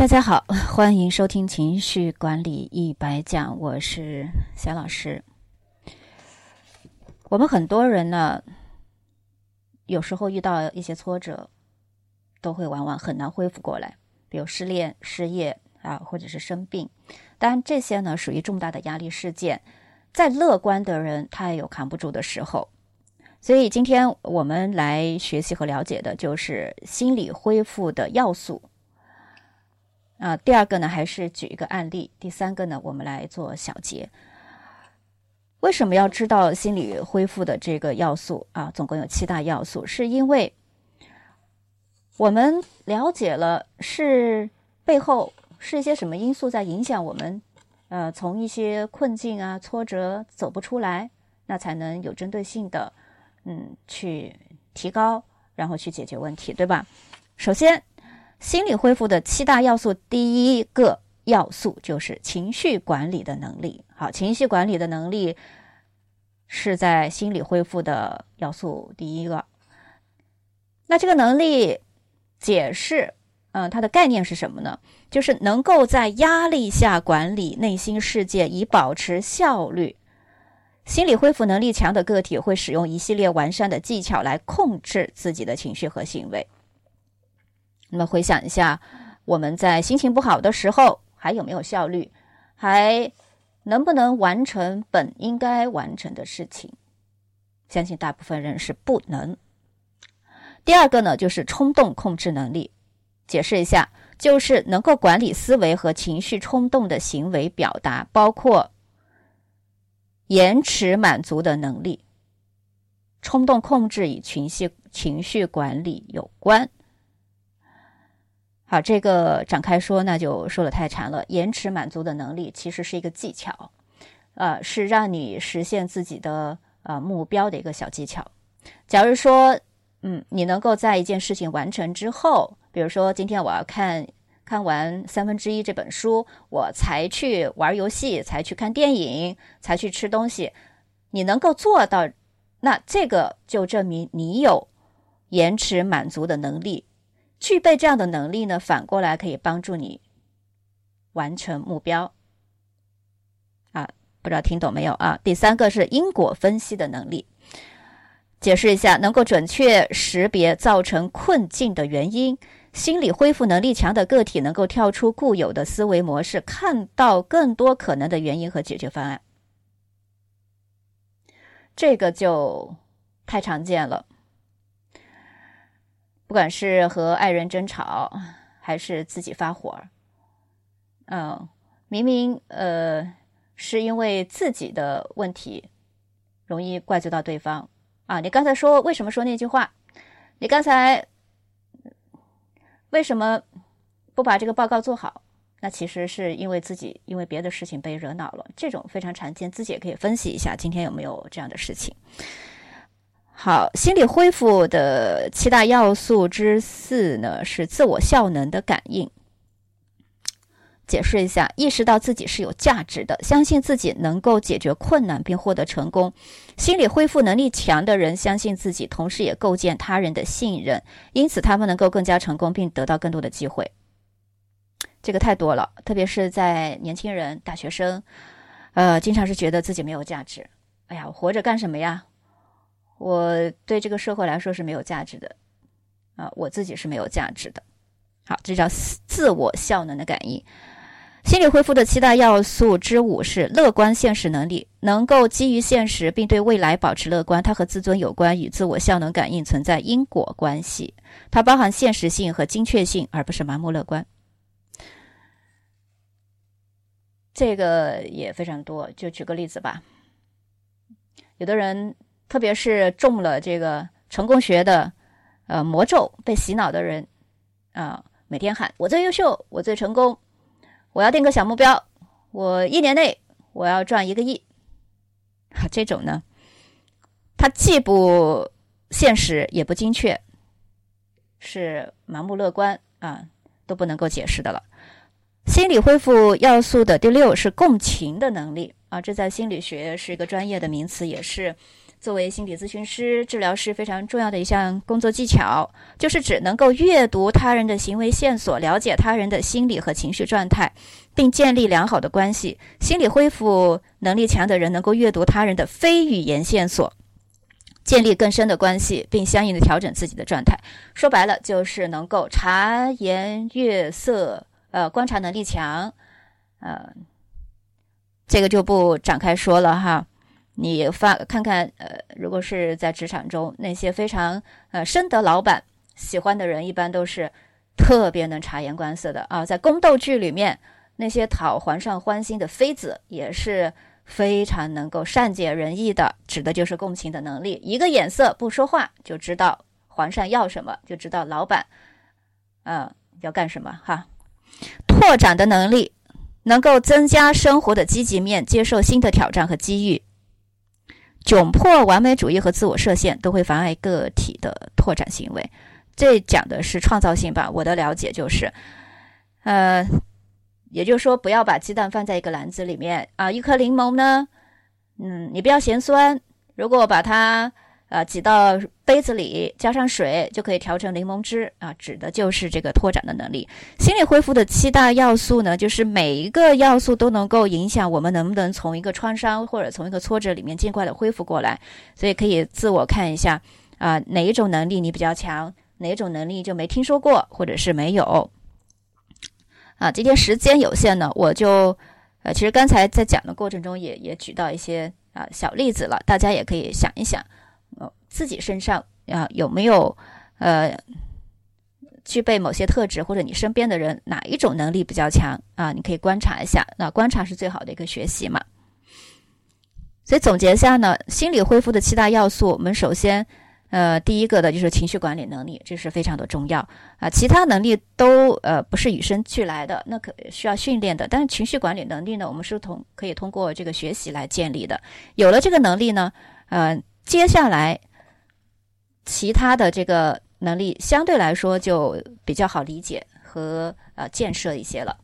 大家好，欢迎收听情绪管理一百讲，我是小老师。我们很多人呢，有时候遇到一些挫折，都会往往很难恢复过来，比如失恋、失业啊，或者是生病。当然，这些呢属于重大的压力事件。再乐观的人，他也有扛不住的时候。所以，今天我们来学习和了解的就是心理恢复的要素。啊，第二个呢，还是举一个案例；第三个呢，我们来做小结。为什么要知道心理恢复的这个要素啊？总共有七大要素，是因为我们了解了是背后是一些什么因素在影响我们，呃，从一些困境啊、挫折走不出来，那才能有针对性的，嗯，去提高，然后去解决问题，对吧？首先。心理恢复的七大要素，第一个要素就是情绪管理的能力。好，情绪管理的能力是在心理恢复的要素第一个。那这个能力解释，嗯，它的概念是什么呢？就是能够在压力下管理内心世界，以保持效率。心理恢复能力强的个体会使用一系列完善的技巧来控制自己的情绪和行为。那么回想一下，我们在心情不好的时候还有没有效率？还能不能完成本应该完成的事情？相信大部分人是不能。第二个呢，就是冲动控制能力。解释一下，就是能够管理思维和情绪冲动的行为表达，包括延迟满足的能力。冲动控制与情绪情绪管理有关。好，这个展开说，那就说的太长了。延迟满足的能力其实是一个技巧，呃，是让你实现自己的呃目标的一个小技巧。假如说，嗯，你能够在一件事情完成之后，比如说今天我要看看完三分之一这本书，我才去玩游戏，才去看电影，才去吃东西，你能够做到，那这个就证明你有延迟满足的能力。具备这样的能力呢，反过来可以帮助你完成目标。啊，不知道听懂没有啊？第三个是因果分析的能力，解释一下，能够准确识别造成困境的原因。心理恢复能力强的个体能够跳出固有的思维模式，看到更多可能的原因和解决方案。这个就太常见了。不管是和爱人争吵，还是自己发火，嗯，明明呃是因为自己的问题，容易怪罪到对方啊。你刚才说为什么说那句话？你刚才为什么不把这个报告做好？那其实是因为自己因为别的事情被惹恼了，这种非常常见，自己也可以分析一下，今天有没有这样的事情。好，心理恢复的七大要素之四呢，是自我效能的感应。解释一下，意识到自己是有价值的，相信自己能够解决困难并获得成功。心理恢复能力强的人相信自己，同时也构建他人的信任，因此他们能够更加成功并得到更多的机会。这个太多了，特别是在年轻人、大学生，呃，经常是觉得自己没有价值。哎呀，我活着干什么呀？我对这个社会来说是没有价值的，啊，我自己是没有价值的。好，这叫自我效能的感应。心理恢复的七大要素之五是乐观现实能力，能够基于现实并对未来保持乐观。它和自尊有关，与自我效能感应存在因果关系。它包含现实性和精确性，而不是盲目乐观。这个也非常多，就举个例子吧，有的人。特别是中了这个成功学的呃魔咒被洗脑的人啊，每天喊我最优秀，我最成功，我要定个小目标，我一年内我要赚一个亿。这种呢，它既不现实也不精确，是盲目乐观啊，都不能够解释的了。心理恢复要素的第六是共情的能力啊，这在心理学是一个专业的名词，也是。作为心理咨询师、治疗师非常重要的一项工作技巧，就是指能够阅读他人的行为线索，了解他人的心理和情绪状态，并建立良好的关系。心理恢复能力强的人能够阅读他人的非语言线索，建立更深的关系，并相应的调整自己的状态。说白了，就是能够察言悦色，呃，观察能力强，呃，这个就不展开说了哈。你发看看，呃，如果是在职场中，那些非常呃深得老板喜欢的人，一般都是特别能察言观色的啊。在宫斗剧里面，那些讨皇上欢心的妃子也是非常能够善解人意的，指的就是共情的能力。一个眼色不说话，就知道皇上要什么，就知道老板嗯要干什么哈。拓展的能力能够增加生活的积极面，接受新的挑战和机遇。窘迫、完美主义和自我设限都会妨碍个体的拓展行为。这讲的是创造性吧？我的了解就是，呃，也就是说，不要把鸡蛋放在一个篮子里面啊。一颗柠檬呢，嗯，你不要嫌酸。如果把它啊，挤到杯子里，加上水就可以调成柠檬汁啊，指的就是这个拓展的能力。心理恢复的七大要素呢，就是每一个要素都能够影响我们能不能从一个创伤或者从一个挫折里面尽快的恢复过来。所以可以自我看一下啊，哪一种能力你比较强，哪一种能力就没听说过或者是没有。啊，今天时间有限呢，我就呃，其实刚才在讲的过程中也也举到一些啊小例子了，大家也可以想一想。自己身上啊有没有呃具备某些特质，或者你身边的人哪一种能力比较强啊？你可以观察一下，那观察是最好的一个学习嘛。所以总结一下呢，心理恢复的七大要素，我们首先呃第一个的就是情绪管理能力，这是非常的重要啊。其他能力都呃不是与生俱来的，那可需要训练的。但是情绪管理能力呢，我们是通可以通过这个学习来建立的。有了这个能力呢，呃。接下来，其他的这个能力相对来说就比较好理解和呃建设一些了。